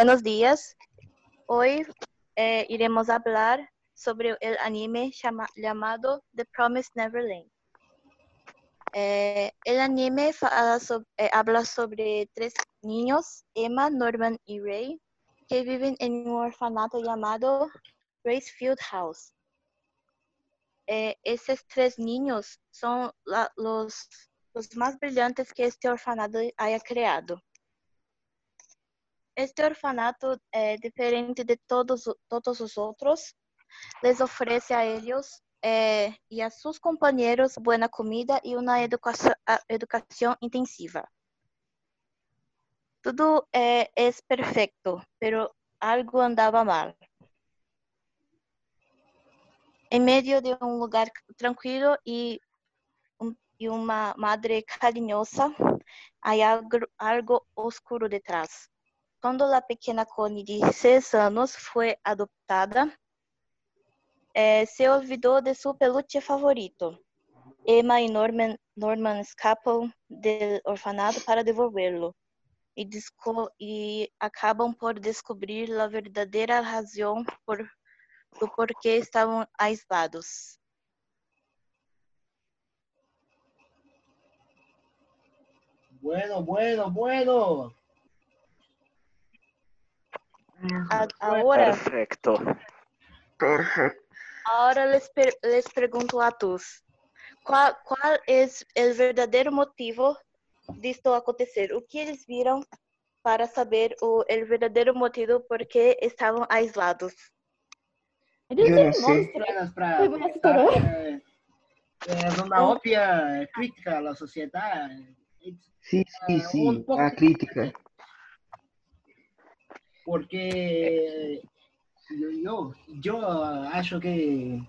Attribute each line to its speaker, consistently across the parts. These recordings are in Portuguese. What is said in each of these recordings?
Speaker 1: buenos días. Hoy eh, iremos hablar sobre el anime llamado The Promised Neverland. Eh, el anime eh, habla sobre tres niños, Emma, Norman y Ray, que viven en un orfanato llamado Gracefield House. Esos tres niños son los, los más brillantes que este orfanato haya creado. Este orfanato é diferente de todos, todos os outros. Les oferece a eles é, e a seus companheiros boa comida e uma educação, educação intensiva. Tudo é, é perfeito, pero algo andava mal. Em meio de um lugar tranquilo e, um, e uma madre carinhosa, há algo, algo, oscuro detrás. Quando a pequena Connie de seis anos foi adoptada, eh, se olvidou de seu peluche favorito. Emma e Norman, Norman escapam do orfanato para devolvê-lo e, e acabam por descobrir a verdadeira razão por, do porquê estavam aislados.
Speaker 2: Bueno, bueno, bueno.
Speaker 1: A- Agora,
Speaker 3: Perfecto. Perfecto.
Speaker 1: agora les, per- les pergunto a todos, qual, qual é o verdadeiro motivo disto acontecer? O que eles viram para saber o el verdadeiro motivo por que estavam aislados?
Speaker 4: Eles
Speaker 5: sei.
Speaker 4: monstros.
Speaker 2: Apenas para
Speaker 4: história.
Speaker 2: é, é uma óbvia crítica à sociedade,
Speaker 5: Sim, sim,
Speaker 2: um
Speaker 5: sim. A crítica.
Speaker 2: Porque eu, eu acho que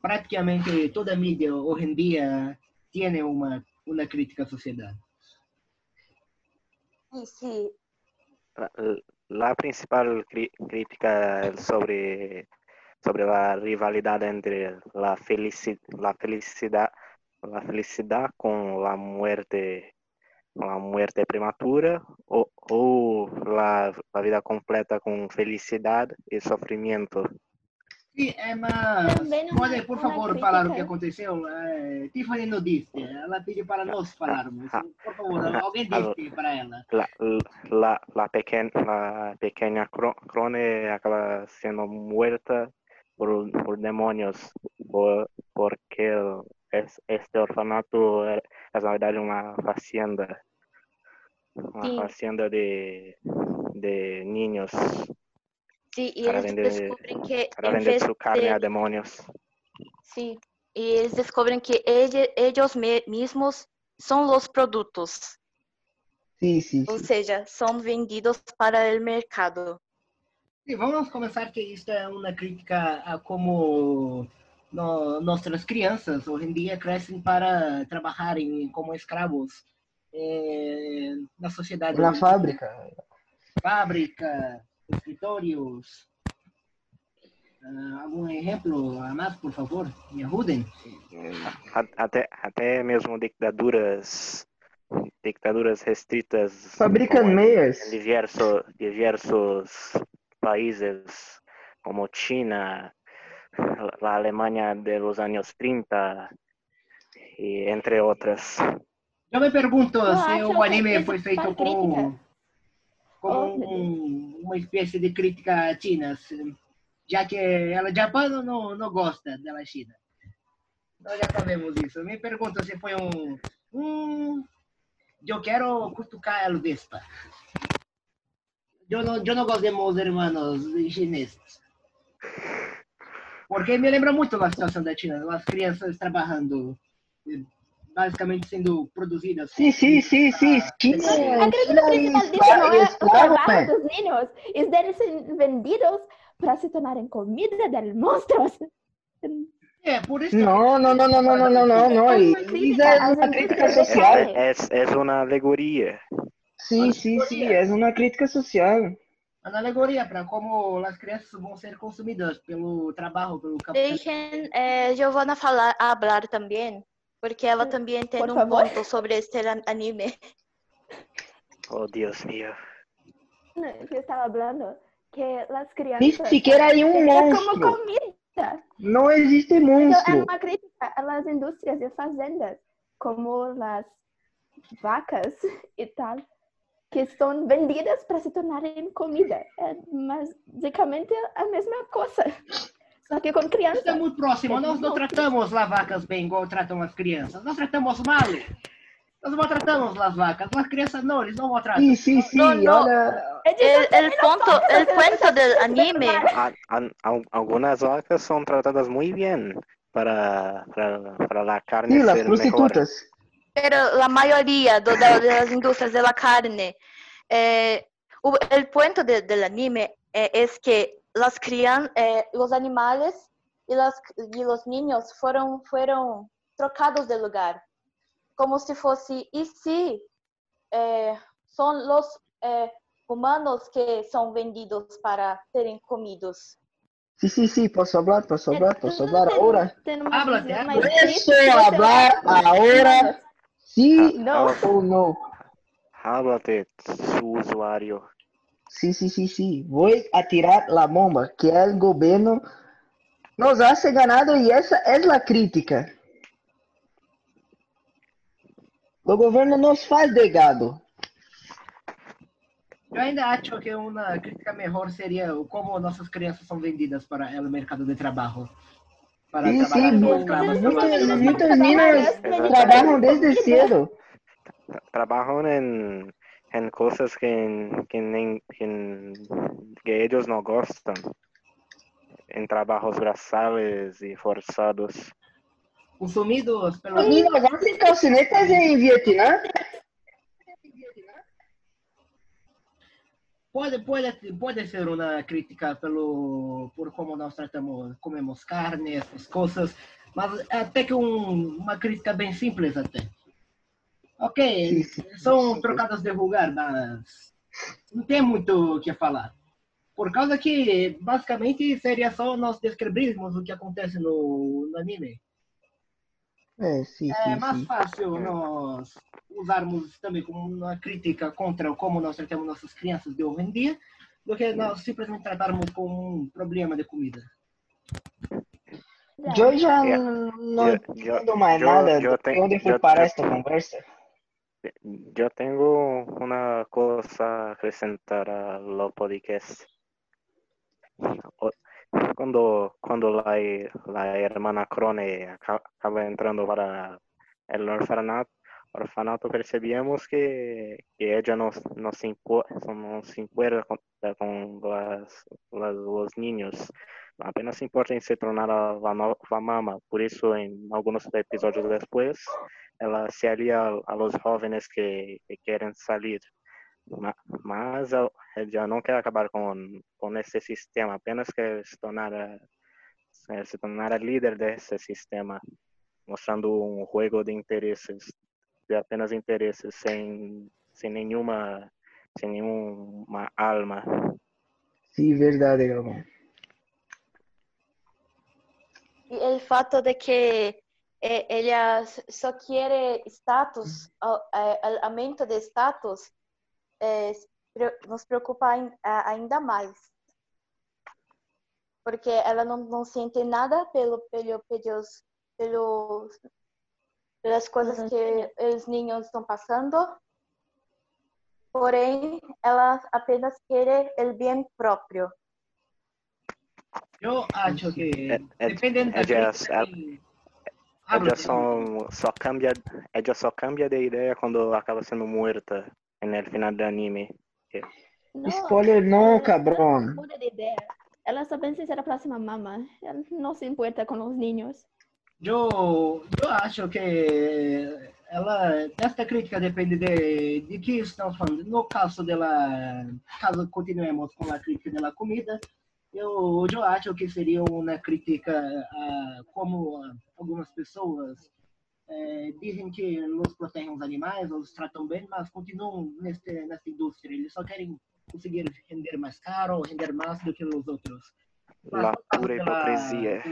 Speaker 2: praticamente toda mídia hoje em dia tem uma, uma crítica à sociedade.
Speaker 1: Sim, sim.
Speaker 3: La, la principal crítica es sobre, sobre la rivalidad entre la, felici- la felicidad la felicidad con la muerte con la muerte prematura o, o la, la vida completa con felicidad y sofrimiento.
Speaker 2: Sim, é, mas
Speaker 4: Também não
Speaker 2: pode,
Speaker 4: é
Speaker 2: por
Speaker 4: uma
Speaker 2: favor, falar o que aconteceu? É, Tiffany não disse, ela pediu para nós falarmos. Por favor, alguém disse para ela.
Speaker 3: La, la, la, pequeña, la pequeña Cro- Crone acaba siendo muerta por, por demonios, por, porque es, este orfanato es en realidad una hacienda, una
Speaker 1: Sí.
Speaker 3: hacienda de, de niños
Speaker 1: Sim, e
Speaker 3: para
Speaker 1: eles
Speaker 3: vender,
Speaker 1: descobrem que
Speaker 3: para vender su carne
Speaker 1: de-
Speaker 3: a demonios.
Speaker 1: Sim, e eles descobrem que ele, eles me- mesmos são os produtos,
Speaker 5: Sim, sim,
Speaker 1: ou seja, são vendidos para o mercado.
Speaker 2: Sim, vamos começar que isto é uma crítica a como no, nossas crianças hoje em dia crescem para trabalharem como escravos é, na sociedade.
Speaker 5: Na fábrica.
Speaker 2: Fábrica, escritórios. Uh, algum exemplo, Amado, por favor? Me ajudem.
Speaker 3: Hum, até, até mesmo ditaduras ditaduras restritas.
Speaker 5: Fabricam meias.
Speaker 3: Em diversos, diversos países, como China, a Alemanha dos anos 30, e entre outras.
Speaker 2: Eu me pergunto
Speaker 4: Eu
Speaker 2: se
Speaker 4: acho
Speaker 2: o
Speaker 4: que
Speaker 2: anime foi
Speaker 4: é
Speaker 2: feito como
Speaker 4: Oh,
Speaker 2: um- uma espécie de crítica à China, se- já que ela Japão não, não gosta da China. Nós já sabemos isso. Eu me pergunto se foi um. um eu quero cutucar a Vespa. Eu não, eu não gosto de meus irmãos chineses. Porque me lembra muito a situação da China, as crianças trabalhando, basicamente sendo produzidas.
Speaker 5: Sim, sim, sim, sim. China,
Speaker 4: A crítica
Speaker 5: China
Speaker 4: principal
Speaker 5: e
Speaker 4: disso não é o trabalho dos niños, es deles ser vendidos para se tornarem comida de monstros.
Speaker 2: É, por isso.
Speaker 5: Não, não, não, não, não, não, não, não, não.
Speaker 4: É uma
Speaker 5: Isso
Speaker 4: crítica
Speaker 5: é uma crítica
Speaker 4: indústrias
Speaker 5: social.
Speaker 4: carne.
Speaker 3: Es, es una alegoría.
Speaker 5: Sim, sim, sim. É uma crítica social.
Speaker 2: Uma alegoria para como as crianças vão ser consumidas pelo trabalho, pelo capitalismo.
Speaker 1: Deixem eh, Giovanna falar, hablar também, porque ela também tem
Speaker 4: Por
Speaker 1: um
Speaker 4: favor.
Speaker 1: ponto sobre este an- anime.
Speaker 3: Oh, Dios mío.
Speaker 4: que estaba hablando, que las
Speaker 5: Ni
Speaker 4: crianças
Speaker 5: siquiera hay un
Speaker 4: es como
Speaker 5: monstruo.
Speaker 4: comida.
Speaker 5: No existe
Speaker 4: Então, é
Speaker 5: monstruo.
Speaker 4: uma crítica às indústrias de fazendas, como as vacas e tal, que são vendidas para se tornarem comida. É basicamente a mesma coisa, só que com
Speaker 2: Isso é muito próximo. Nós não tratamos as vacas bem igual tratam as crianças. Nós tratamos mal. Nós maltratamos as vacas. As crianças não, eles não maltratam.
Speaker 5: Sí, sí, sí.
Speaker 1: No, no.
Speaker 4: É
Speaker 1: El, el punto, el cuento del anime,
Speaker 3: A- a- al- algunas vacas son tratadas muy bien para, para, para la carne
Speaker 5: sí, las
Speaker 3: ser mejor.
Speaker 5: prostitutas.
Speaker 1: pero la mayoría da- de las industrias de la carne, eh, o- el punto de- del anime eh, es que las crian, eh, los animales y, las, y los niños fueron, fueron trocados de lugar, como si fosse, y si eh, son los eh, humanos que son vendidos para serem comidos.
Speaker 5: Sí, sí, sí, posso hablar, posso hablar, posso hablar
Speaker 4: Tem-
Speaker 5: ahora.
Speaker 4: tem uma
Speaker 2: Háblate,
Speaker 4: visão
Speaker 2: háblate.
Speaker 4: mais
Speaker 5: Puedo
Speaker 4: triste, você
Speaker 5: hablar
Speaker 4: olha-
Speaker 5: ahora, sí
Speaker 4: No.
Speaker 5: o no.
Speaker 3: Háblate, su usuario.
Speaker 5: Sí, sí, sí, sí. Voy a tirar la bomba que el gobierno nos hace ganado y esa es la crítica. O governo nos faz de gado.
Speaker 2: Eu ainda acho que uma crítica melhor seria o como nossas crianças são vendidas para o mercado de trabalho. Para
Speaker 5: Sí,
Speaker 2: trabalhar
Speaker 5: sí,
Speaker 2: como
Speaker 5: mu-
Speaker 2: escravas.
Speaker 5: muchos, muchos niños trabajan desde cedo.
Speaker 3: Tra- Trabajan en, cosas que, que, que, que ellos no gustan. En trabajos braçales y forzados.
Speaker 2: Consumidos
Speaker 5: Los
Speaker 2: pelos
Speaker 5: niños hacen calcinetas en Vietnam.
Speaker 2: Pode, pode, pode ser uma crítica pelo, por como nós tratamos, comemos carne, essas coisas, mas até que um, uma crítica bem simples até. Ok, são trocadas de lugar, mas não tem muito o que falar. Por causa que, basicamente, seria só nós descrevermos o que acontece no, no anime.
Speaker 5: É, sim,
Speaker 2: É
Speaker 5: sim,
Speaker 2: mais
Speaker 5: sim.
Speaker 2: fácil nós usarmos também como uma crítica contra como nós tratamos nossas crianças de hoje em dia, do que nós simplesmente tratarmos como um problema de comida.
Speaker 3: Yeah.
Speaker 5: no
Speaker 3: Yo- yo-
Speaker 5: entiendo más
Speaker 3: yo-
Speaker 5: nada de fue
Speaker 3: yo-
Speaker 5: para esta conversa.
Speaker 3: Yo tengo una cosa a acrescentar al podcast. O- Cuando, cuando la, la hermana Crone aca- acaba entrando para el orfanato, orfanato percebíamos que, que ella no, no, se impo- no se importa con, las- los niños. Apenas se importa en se tornar a la nueva mamá. Por eso, en algunos episodios después, ela se alia a, a los jóvenes que, que querem salir. Ma- Mas el- ella não quer acabar com, com esse sistema, apenas quer se tornar, a- se tornar a líder desse sistema, mostrando um jogo de interesses, de apenas interesses, sem, sem nenhuma, sem nenhuma alma.
Speaker 5: Sí, verdad, Galvão.
Speaker 1: E o fato de que eh, ela só quer status, eh, el aumento de status, nos preocupa ainda mais. Porque ela não, não sente nada pelo, pelo, pelos, pelos, pelas coisas
Speaker 4: Uhum.
Speaker 1: que os ninhos estão passando. Porém, ela apenas quer o bem próprio.
Speaker 2: Eu acho que,
Speaker 3: É- é-
Speaker 2: dependendo da
Speaker 3: é é-
Speaker 2: Habla,
Speaker 3: só, só cambia, ella só cambia de ideia quando acaba sendo muerta no final do anime.
Speaker 4: No,
Speaker 5: Spoiler no,
Speaker 4: ela
Speaker 5: cabrón.
Speaker 4: não muda de ideia. Ela só pensa em ser a próxima mamã. Ela não se importa com os ninhos.
Speaker 2: Eu, eu acho que ela, esta crítica depende de, de que estamos falando. No caso dela, caso continuemos com a crítica da comida, eu, eu acho que seria uma crítica a como algumas pessoas eh, dizem que nos protegem os animais, os tratam bem, mas continuam neste, nesta indústria. Eles só querem conseguir render mais caro, render mais do que os outros. Mas
Speaker 3: La pura hipocrisia.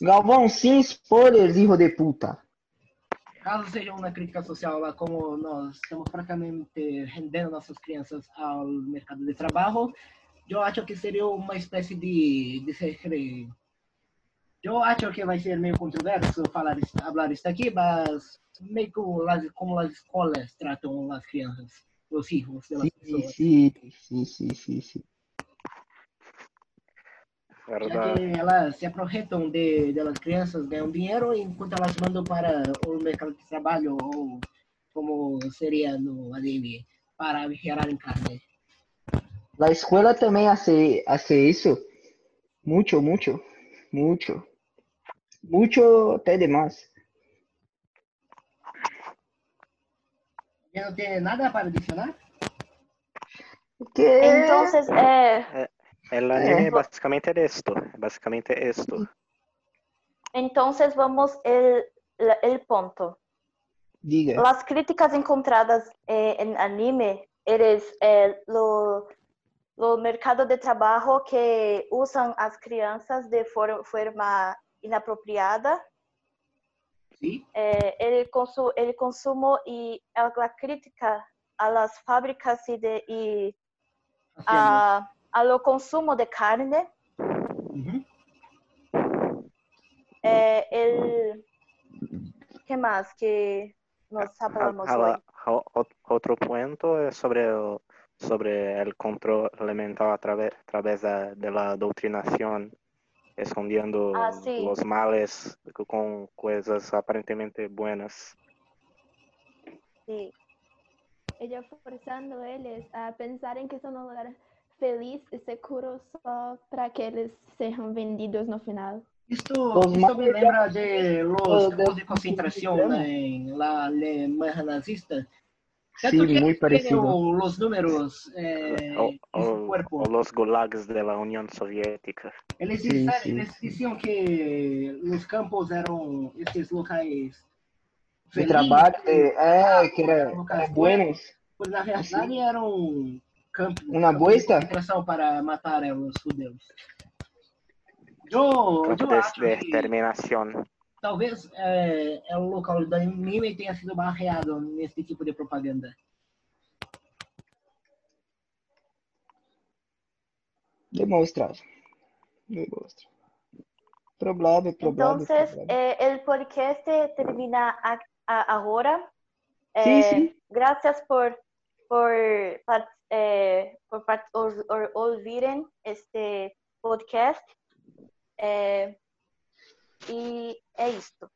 Speaker 5: Galvão, sin spoilers, hijo de puta.
Speaker 2: caso seja uma crítica social, lá como nós estamos praticamente rendendo nossas crianças ao mercado de trabalho, eu acho que seria uma espécie de, de ser, eu acho que vai ser meio controverso falar falar isso aqui, mas meio como as, como as escolas tratam as crianças, os filhos das
Speaker 5: Sim,
Speaker 2: pessoas.
Speaker 5: sim, sim, sim, sim, sim.
Speaker 2: Que elas se aproveitam de, das crianças, ganham dinheiro, enquanto elas mandam para o mercado de trabalho, ou como seria no anime, para gerar em carne.
Speaker 5: La escuela también hace, hace eso. Mucho, mucho, mucho. Mucho, até demais.
Speaker 2: Já não tem nada para adicionar?
Speaker 5: Que
Speaker 1: Entonces, eh,
Speaker 3: El anime
Speaker 5: Eh.
Speaker 3: básicamente es esto, básicamente esto.
Speaker 1: entonces vamos el, el punto.
Speaker 5: diga.
Speaker 1: Las críticas encontradas eh, en anime eres eh, lo, lo mercado de trabajo que usan as crianças de for- forma inapropriada,
Speaker 2: Sim.
Speaker 1: eh, el, consu- el consumo y a- la crítica a las fábricas y, de, y a, a lo consumo de carne,
Speaker 2: Uhum.
Speaker 1: eh, el ¿qué más que nos hablamos
Speaker 3: A- a
Speaker 1: hoy?
Speaker 3: a- o- otro punto es sobre el, sobre el control elemental a través, a través de, de la doutrinación, escondiendo
Speaker 1: Ah, sí.
Speaker 3: los males con cosas aparentemente buenas.
Speaker 1: Sí.
Speaker 4: Ella forzando eles a pensarem que estão num lugar feliz e seguro só para que eles sejam vendidos no final.
Speaker 2: Isto me lembra de los
Speaker 5: Os
Speaker 2: campos de
Speaker 5: extremo.
Speaker 2: em la Alemanha nazista. Tanto
Speaker 5: Sim,
Speaker 2: que
Speaker 5: muito
Speaker 2: tiene
Speaker 5: parecido.
Speaker 2: o- los números eh,
Speaker 3: o,
Speaker 2: en su
Speaker 3: o-
Speaker 2: cuerpo.
Speaker 3: o los gulags de la Unión Soviética.
Speaker 2: Eles,
Speaker 5: Sim,
Speaker 2: disseram,
Speaker 5: sim,
Speaker 2: eles diziam que os campos eram esses locais
Speaker 5: De
Speaker 2: felizes,
Speaker 5: trabalho, de, é, que era,
Speaker 2: eram locais
Speaker 5: era buenos.
Speaker 2: Pois na verdade eram campos,
Speaker 5: Uma
Speaker 2: campos de
Speaker 5: boesta?
Speaker 2: concentração para matar eh, os judeus. Eu,
Speaker 3: Campo
Speaker 2: eu
Speaker 3: de,
Speaker 2: acho
Speaker 3: de
Speaker 2: que
Speaker 3: exterminación.
Speaker 2: Talvez é, é o local do anime tenha sido barreado nesse tipo de propaganda.
Speaker 5: Demonstra. Demonstra. Problema, problema.
Speaker 1: Entonces,
Speaker 5: problema.
Speaker 1: eh, el podcast termina a- a- ahora.
Speaker 5: Sí,
Speaker 1: Eh,
Speaker 5: sí.
Speaker 1: Gracias por, por, eh, por par- or- or- oírem este podcast. Eh, y es esto.